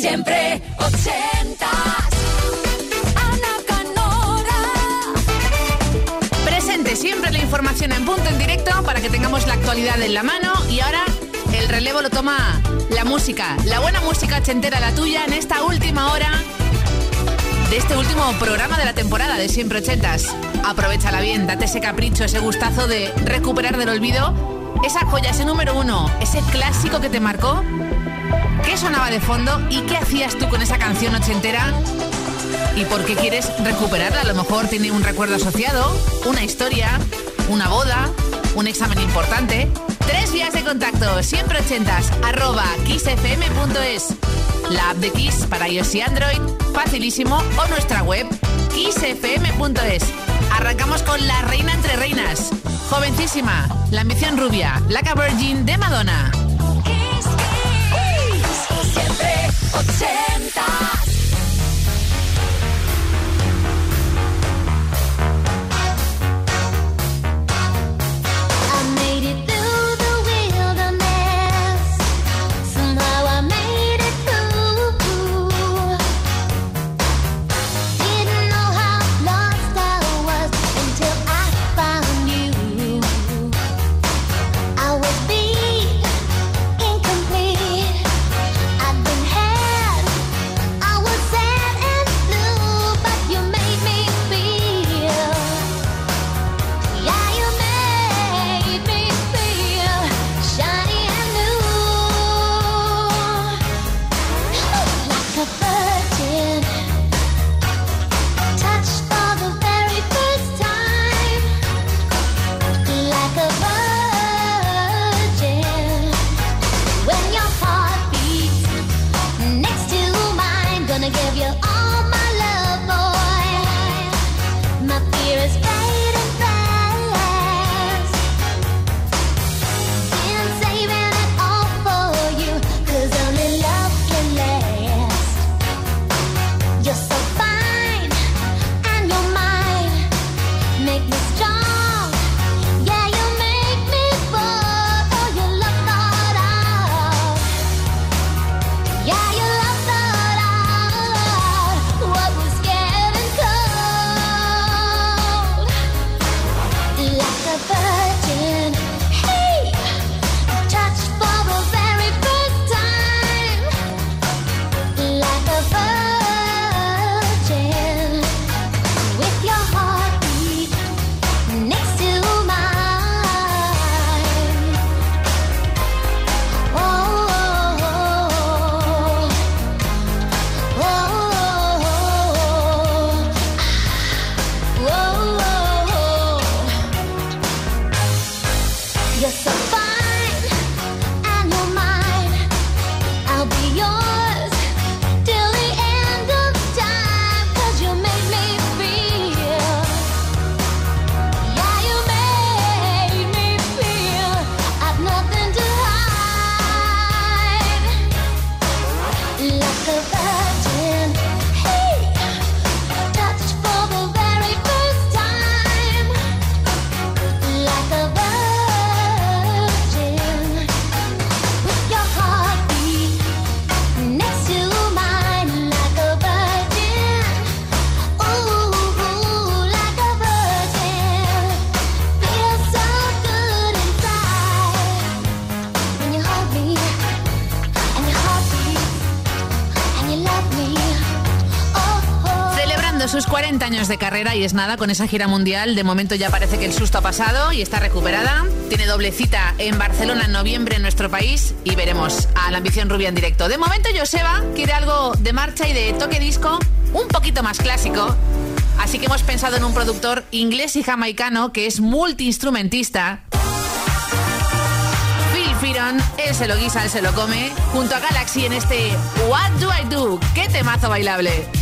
Siempre ochentas. Ana Canora. Presente siempre la información en punto en directo para que tengamos la actualidad en la mano y ahora el relevo lo toma la música, la buena música ochentera, la tuya en esta última hora de este último programa de la temporada de Siempre Ochentas. Aprovechala bien, date ese capricho, ese gustazo de recuperar del olvido esa joya, ese número uno, ese clásico que te marcó. ¿Qué sonaba de fondo y qué hacías tú con esa canción ochentera? ¿Y por qué quieres recuperarla? A lo mejor tiene un recuerdo asociado, una historia, una boda, un examen importante. Tres vías de contacto, siempre ochentas, arroba kissfm.es. La app de Kiss para iOS y Android, facilísimo, o nuestra web, kissfm.es. Arrancamos con La Reina entre Reinas. Jovencísima, la ambición rubia, Laca Virgin de Madonna. Siempre 80. Y es nada con esa gira mundial. De momento ya parece que el susto ha pasado y está recuperada. Tiene doble cita en Barcelona en noviembre en nuestro país y veremos a la ambición rubia en directo. De momento Joseba quiere algo de marcha y de toque disco un poquito más clásico. Así que hemos pensado en un productor inglés y jamaicano que es multiinstrumentista. Phil Firon, él se lo guisa, él se lo come, junto a Galaxy en este What Do I Do? ¡Qué temazo bailable!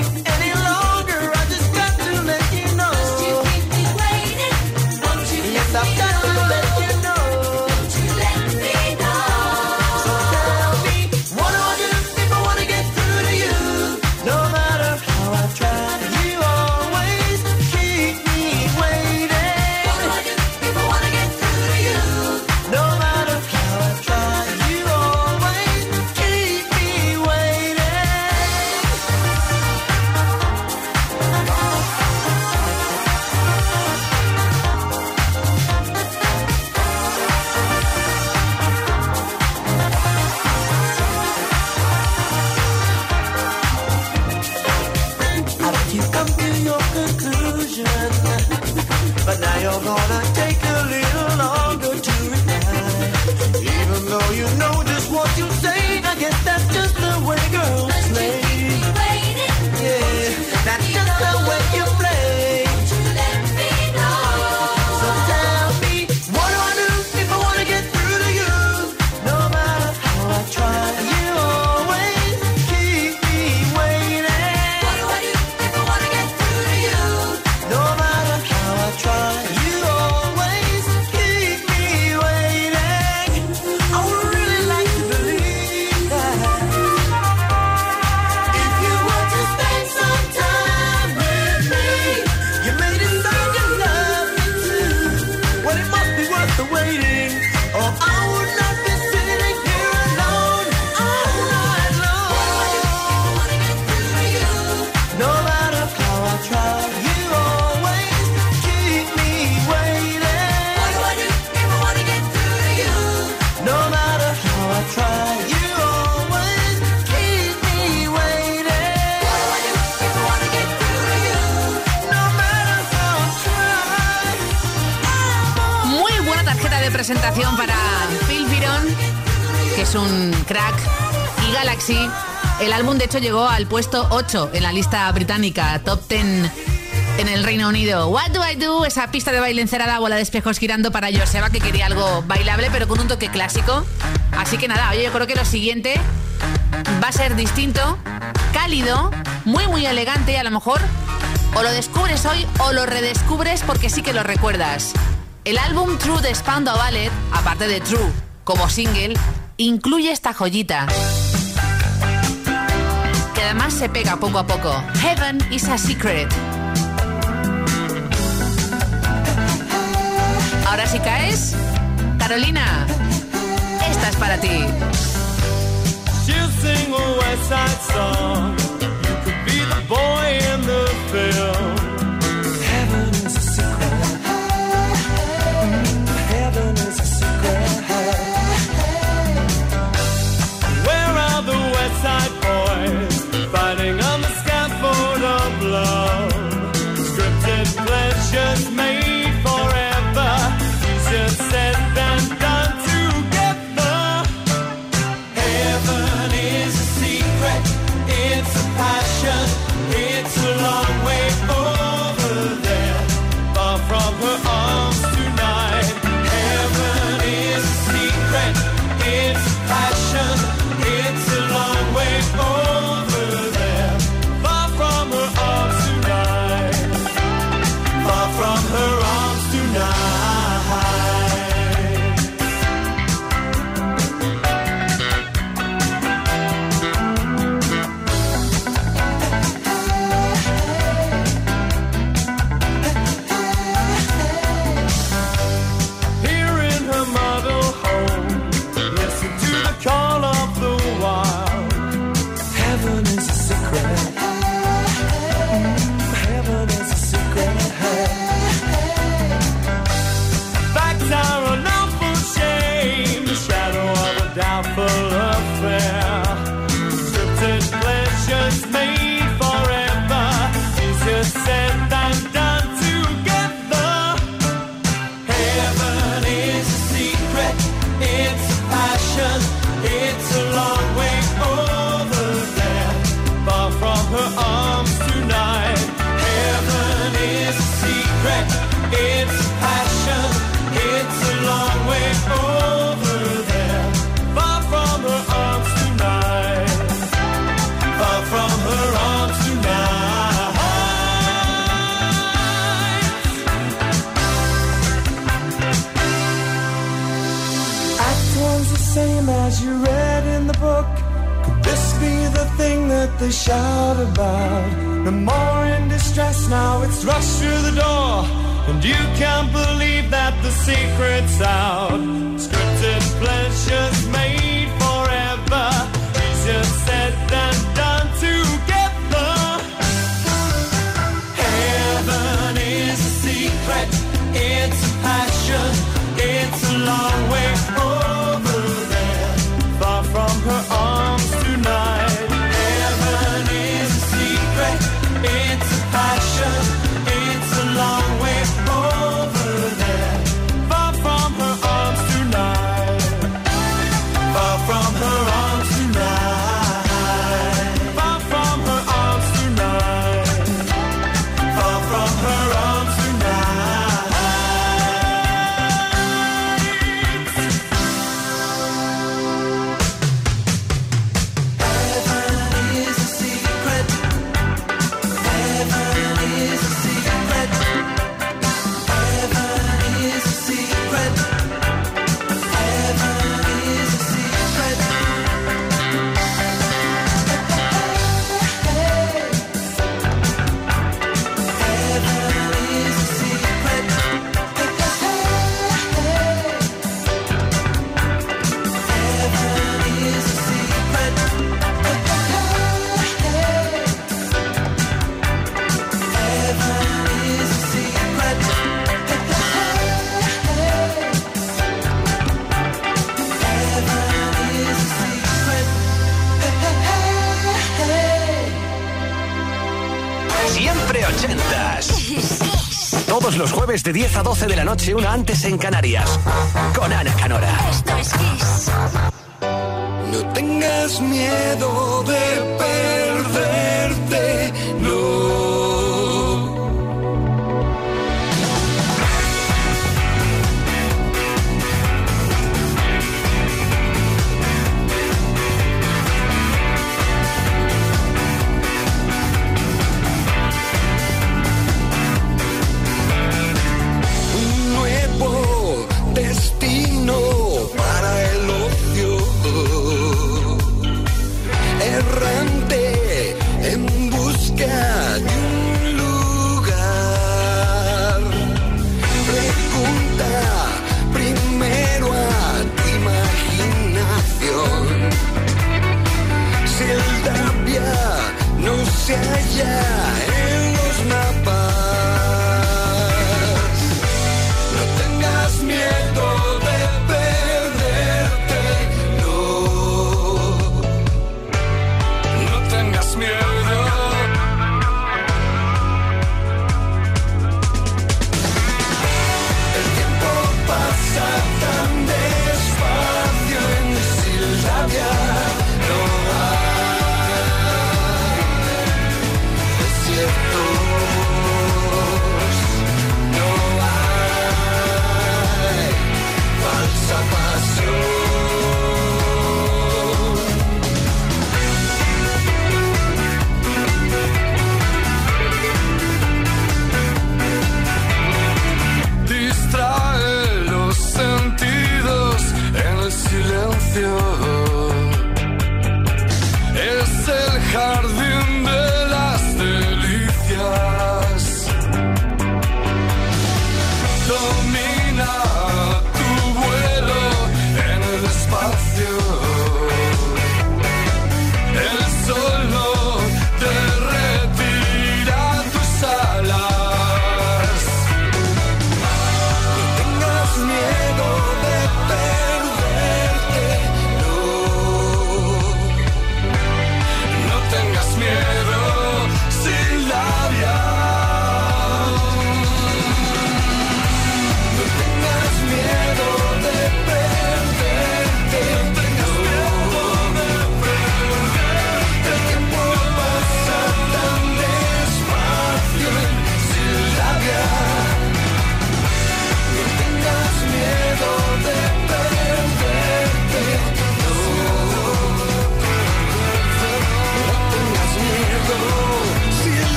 llegó al puesto 8 en la lista británica, top 10 en el Reino Unido. What do I do? Esa pista de baile encerada, bola de espejos girando para Joseba, que quería algo bailable, pero con un toque clásico. Así que nada, oye, yo creo que lo siguiente va a ser distinto, cálido, muy, muy elegante y a lo mejor o lo descubres hoy o lo redescubres porque sí que lo recuerdas. El álbum True de Spandau Ballet, aparte de True como single, incluye esta joyita además se pega poco a poco. Heaven is a secret. Ahora si caes, Carolina, esta es para ti. they shout about. No more in distress now, it's rushed through the door. And you can't believe that the secret's out. Scripted pleasures made. jueves de 10 a 12 de la noche, una antes en Canarias. Con Ana Canora. Esto es Kiss. No tengas miedo de perder.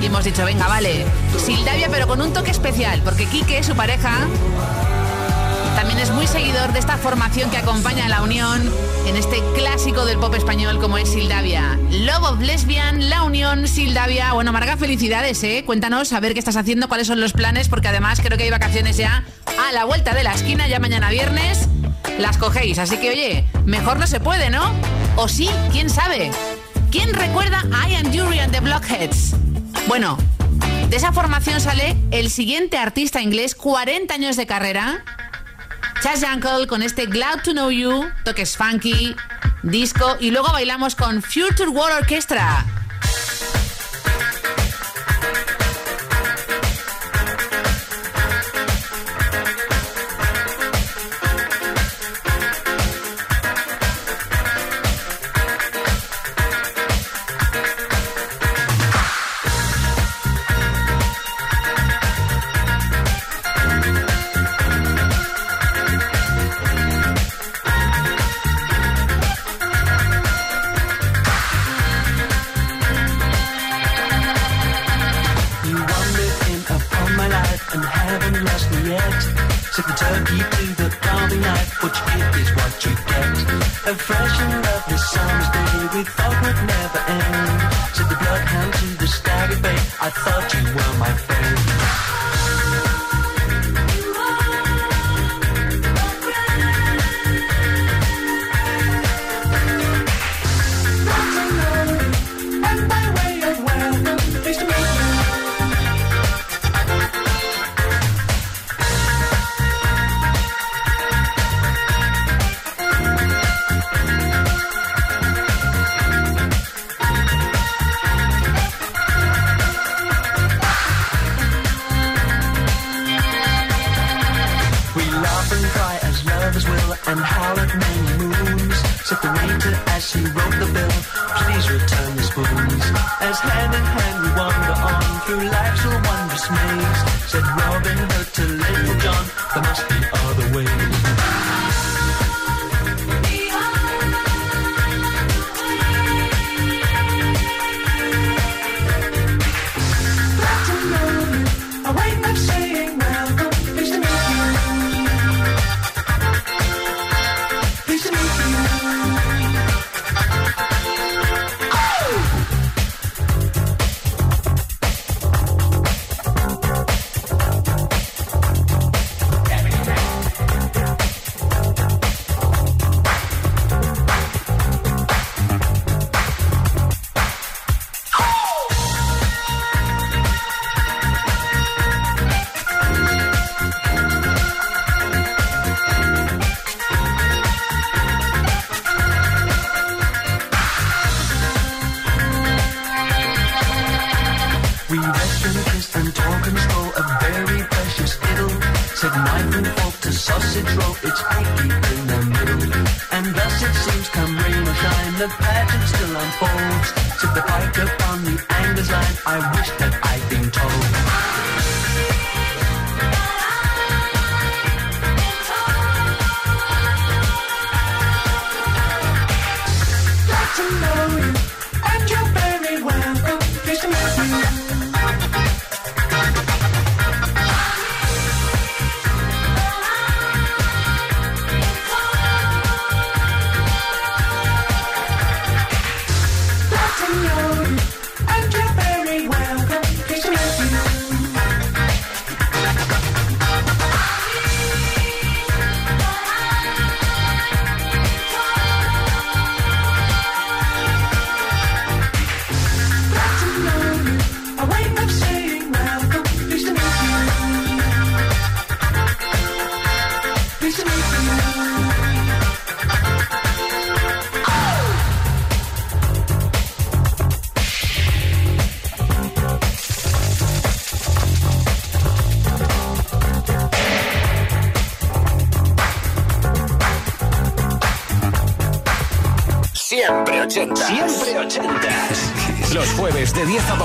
Y hemos dicho, venga, vale, Sildavia, pero con un toque especial, porque Quique, su pareja, también es muy seguidor de esta formación que acompaña a la Unión en este clásico del pop español como es Sildavia. Love of Lesbian, La Unión, Sildavia. Bueno, Marga, felicidades, ¿eh? Cuéntanos a ver qué estás haciendo, cuáles son los planes, porque además creo que hay vacaciones ya a la vuelta de la esquina, ya mañana viernes. Las cogéis, así que oye, mejor no se puede, ¿no? O sí, quién sabe. ¿Quién recuerda a Ian Dury and Blockheads? Bueno, de esa formación sale el siguiente artista inglés, 40 años de carrera, Chas Yankel con este Glad to Know You, toques funky, disco y luego bailamos con Future World Orchestra.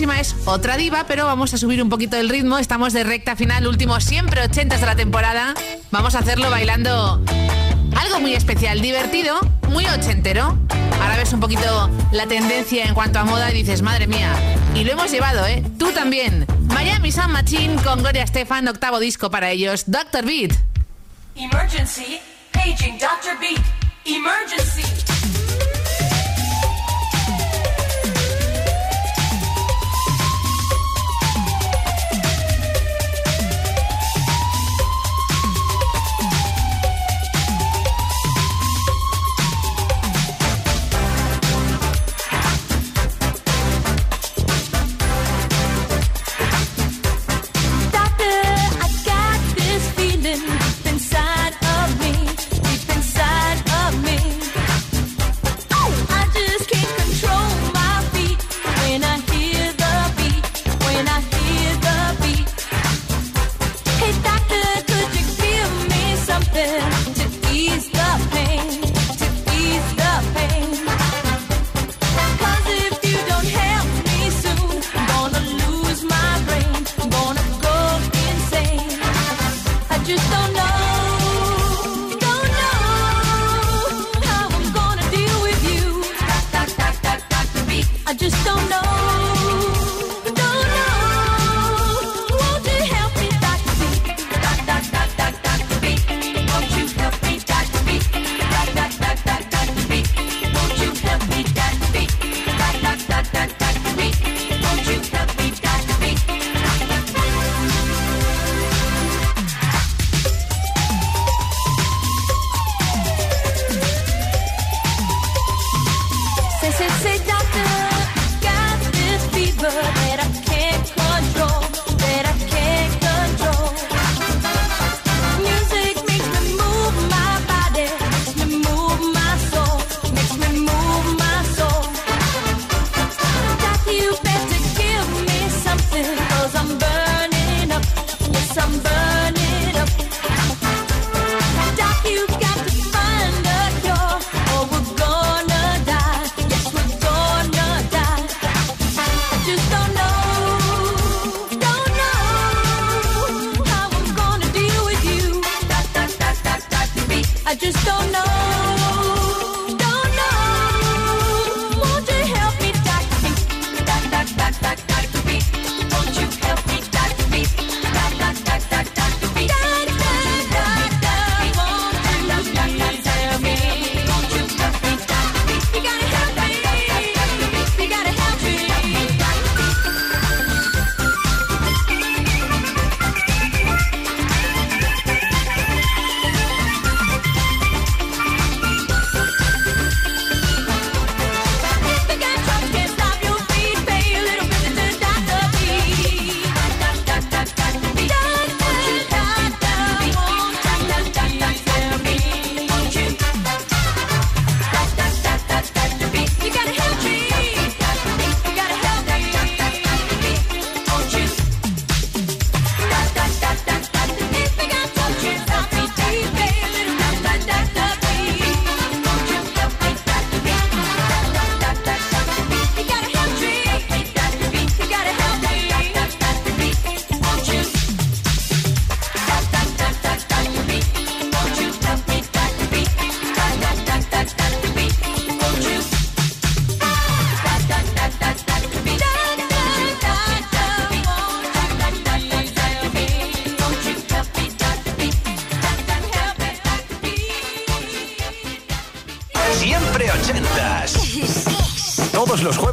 es otra diva, pero vamos a subir un poquito el ritmo. Estamos de recta final, último siempre 80 de la temporada. Vamos a hacerlo bailando algo muy especial, divertido, muy ochentero. Ahora ves un poquito la tendencia en cuanto a moda y dices, madre mía. Y lo hemos llevado, ¿eh? Tú también. Miami Sound Machine con Gloria Estefan, octavo disco para ellos, Dr. Beat. Emergency, paging Dr. Beat. Emergency.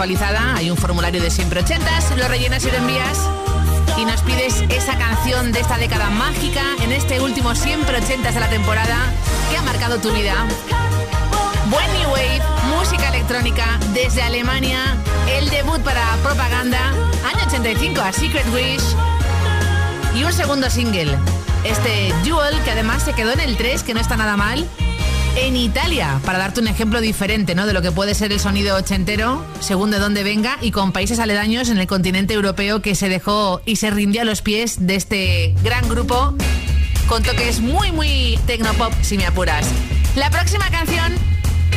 Actualizada. Hay un formulario de siempre ochentas, lo rellenas y lo envías y nos pides esa canción de esta década mágica en este último siempre ochentas de la temporada que ha marcado tu vida. Buen New Wave, música electrónica desde Alemania, el debut para propaganda, año 85 a Secret Wish y un segundo single, este Duel que además se quedó en el 3, que no está nada mal, en Italia, para darte un ejemplo diferente ¿no? de lo que puede ser el sonido ochentero, según de dónde venga, y con países aledaños en el continente europeo que se dejó y se rindió a los pies de este gran grupo con toques muy, muy tecnopop, si me apuras. La próxima canción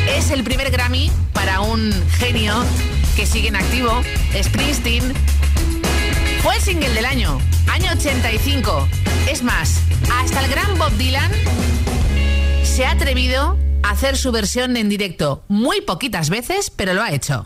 es el primer Grammy para un genio que sigue en activo, Springsteen. Fue el single del año, año 85. Es más, hasta el gran Bob Dylan se ha atrevido a hacer su versión en directo. Muy poquitas veces, pero lo ha hecho.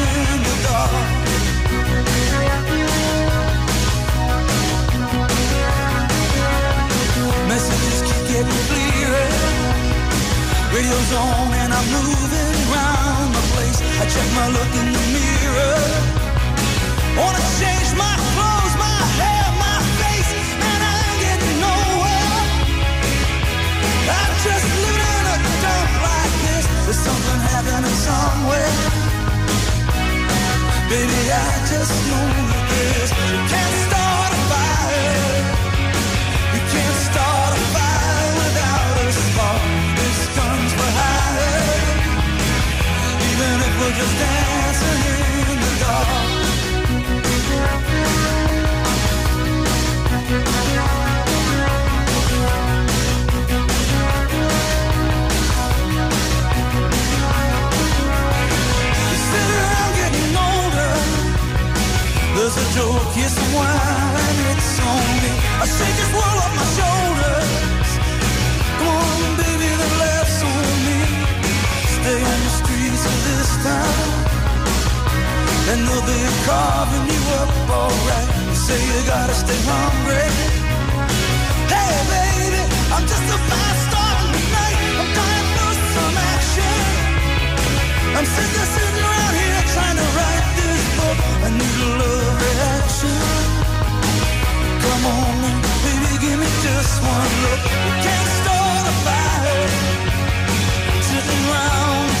Getting clearer. Radio's on and I'm moving around the place. I check my look in the mirror. Wanna change my clothes, my hair, my face, and I ain't getting nowhere. I'm just living in a dump like this. There's something happening somewhere. Baby, I just know this. You can't start There's a joke, here's some wine, and it's on me. I shake this world off and they'll be carving you up alright. You say you gotta stay hungry. Hey, baby, I'm just a fast star tonight. I'm dying for some action. I'm sick of sitting around here trying to write this book. I need a love reaction. Come on, baby, give me just one look. We can't start a fire. Sitting around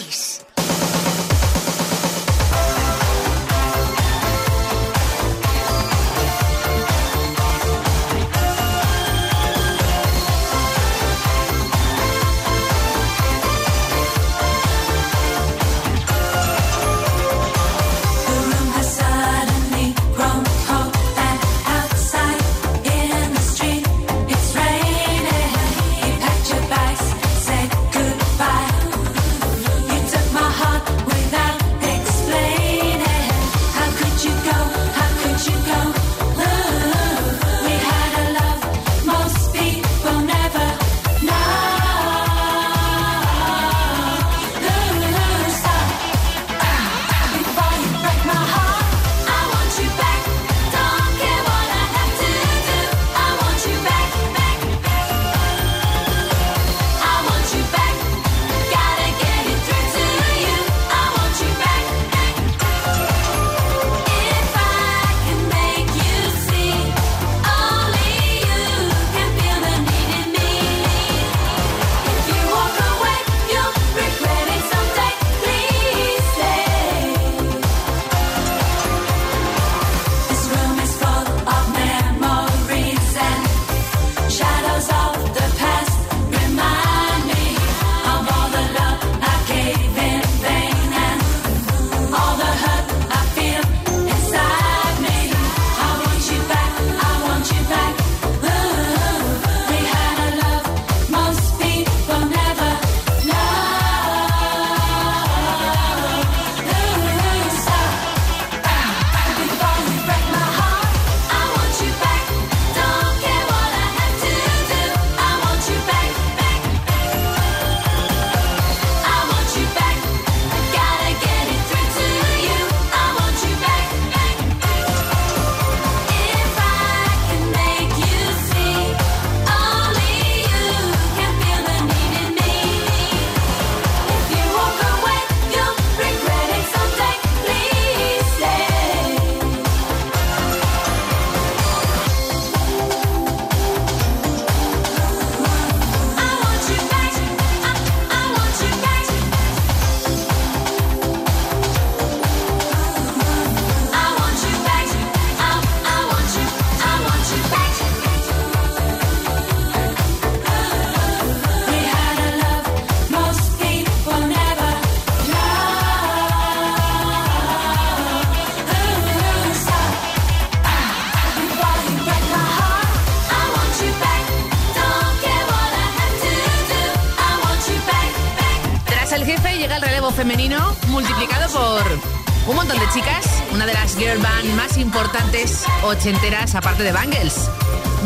ochenteras, aparte de Bangles.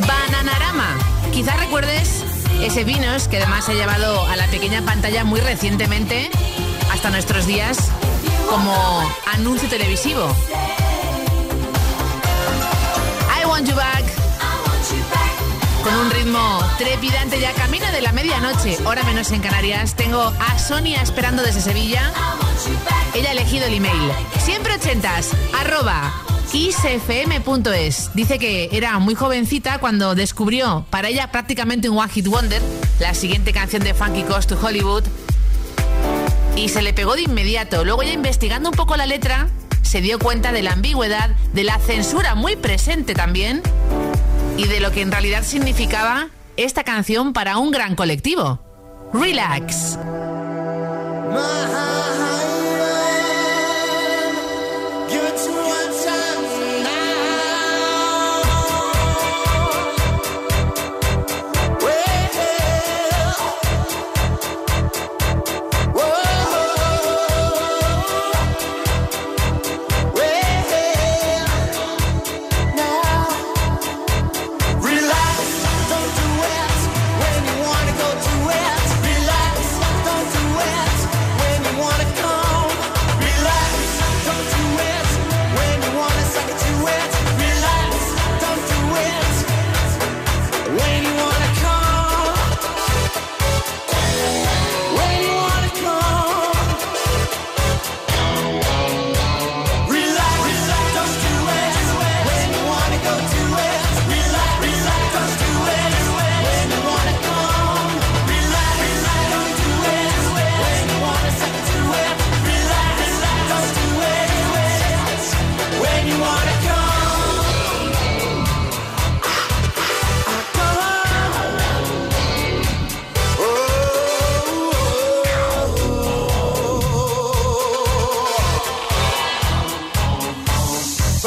Bananarama. Quizás recuerdes ese Vinos que además se ha llevado a la pequeña pantalla muy recientemente hasta nuestros días como anuncio televisivo. I want you back. Con un ritmo trepidante ya camino de la medianoche, hora menos en Canarias. Tengo a Sonia esperando desde Sevilla. Ella ha elegido el email. Siempre ochentas, arroba xfm.es. Dice que era muy jovencita cuando descubrió, para ella prácticamente un One Hit Wonder, la siguiente canción de Funky Coast to Hollywood. Y se le pegó de inmediato. Luego ya investigando un poco la letra, se dio cuenta de la ambigüedad, de la censura muy presente también y de lo que en realidad significaba esta canción para un gran colectivo. Relax.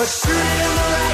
shooting in the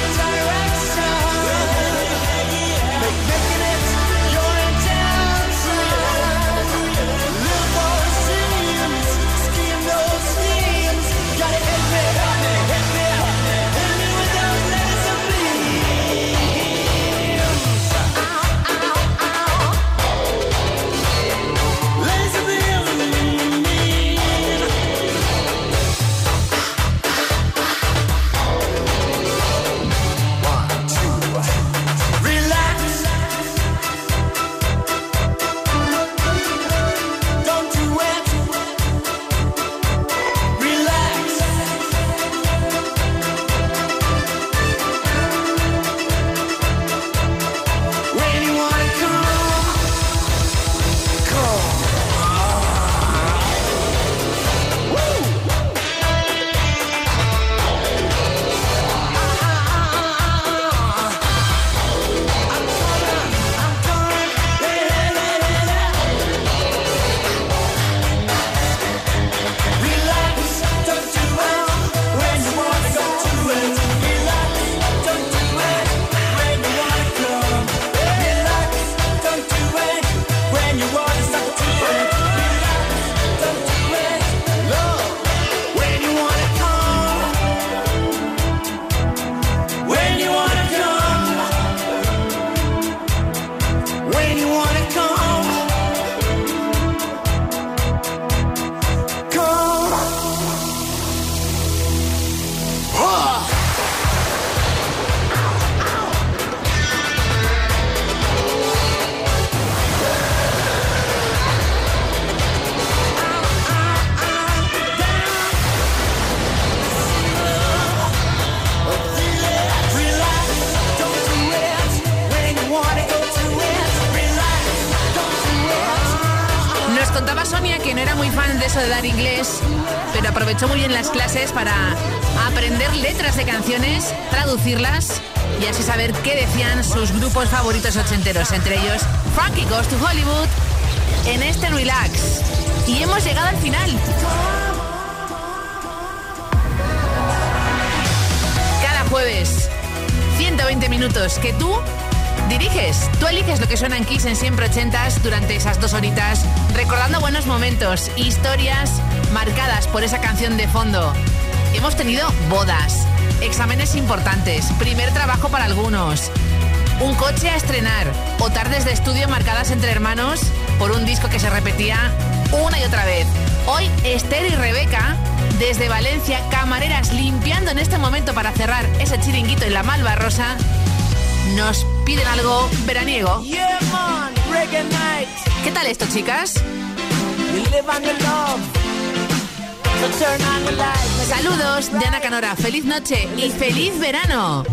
aprovechó muy bien las clases para aprender letras de canciones, traducirlas y así saber qué decían sus grupos favoritos ochenteros, entre ellos Frankie Goes to Hollywood, en este Relax. Y hemos llegado al final. Cada jueves, 120 minutos que tú diriges. Tú eliges lo que suena en Kiss en siempre ochentas durante esas dos horitas, recordando buenos momentos, historias marcadas por esa canción de fondo. Hemos tenido bodas, exámenes importantes, primer trabajo para algunos, un coche a estrenar o tardes de estudio marcadas entre hermanos por un disco que se repetía una y otra vez. Hoy Esther y Rebeca, desde Valencia, camareras limpiando en este momento para cerrar ese chiringuito en la Malva Rosa, nos piden algo veraniego. Yeah, man. ¿Qué tal esto, chicas? You live Saludos de Ana Canora, feliz noche y feliz verano.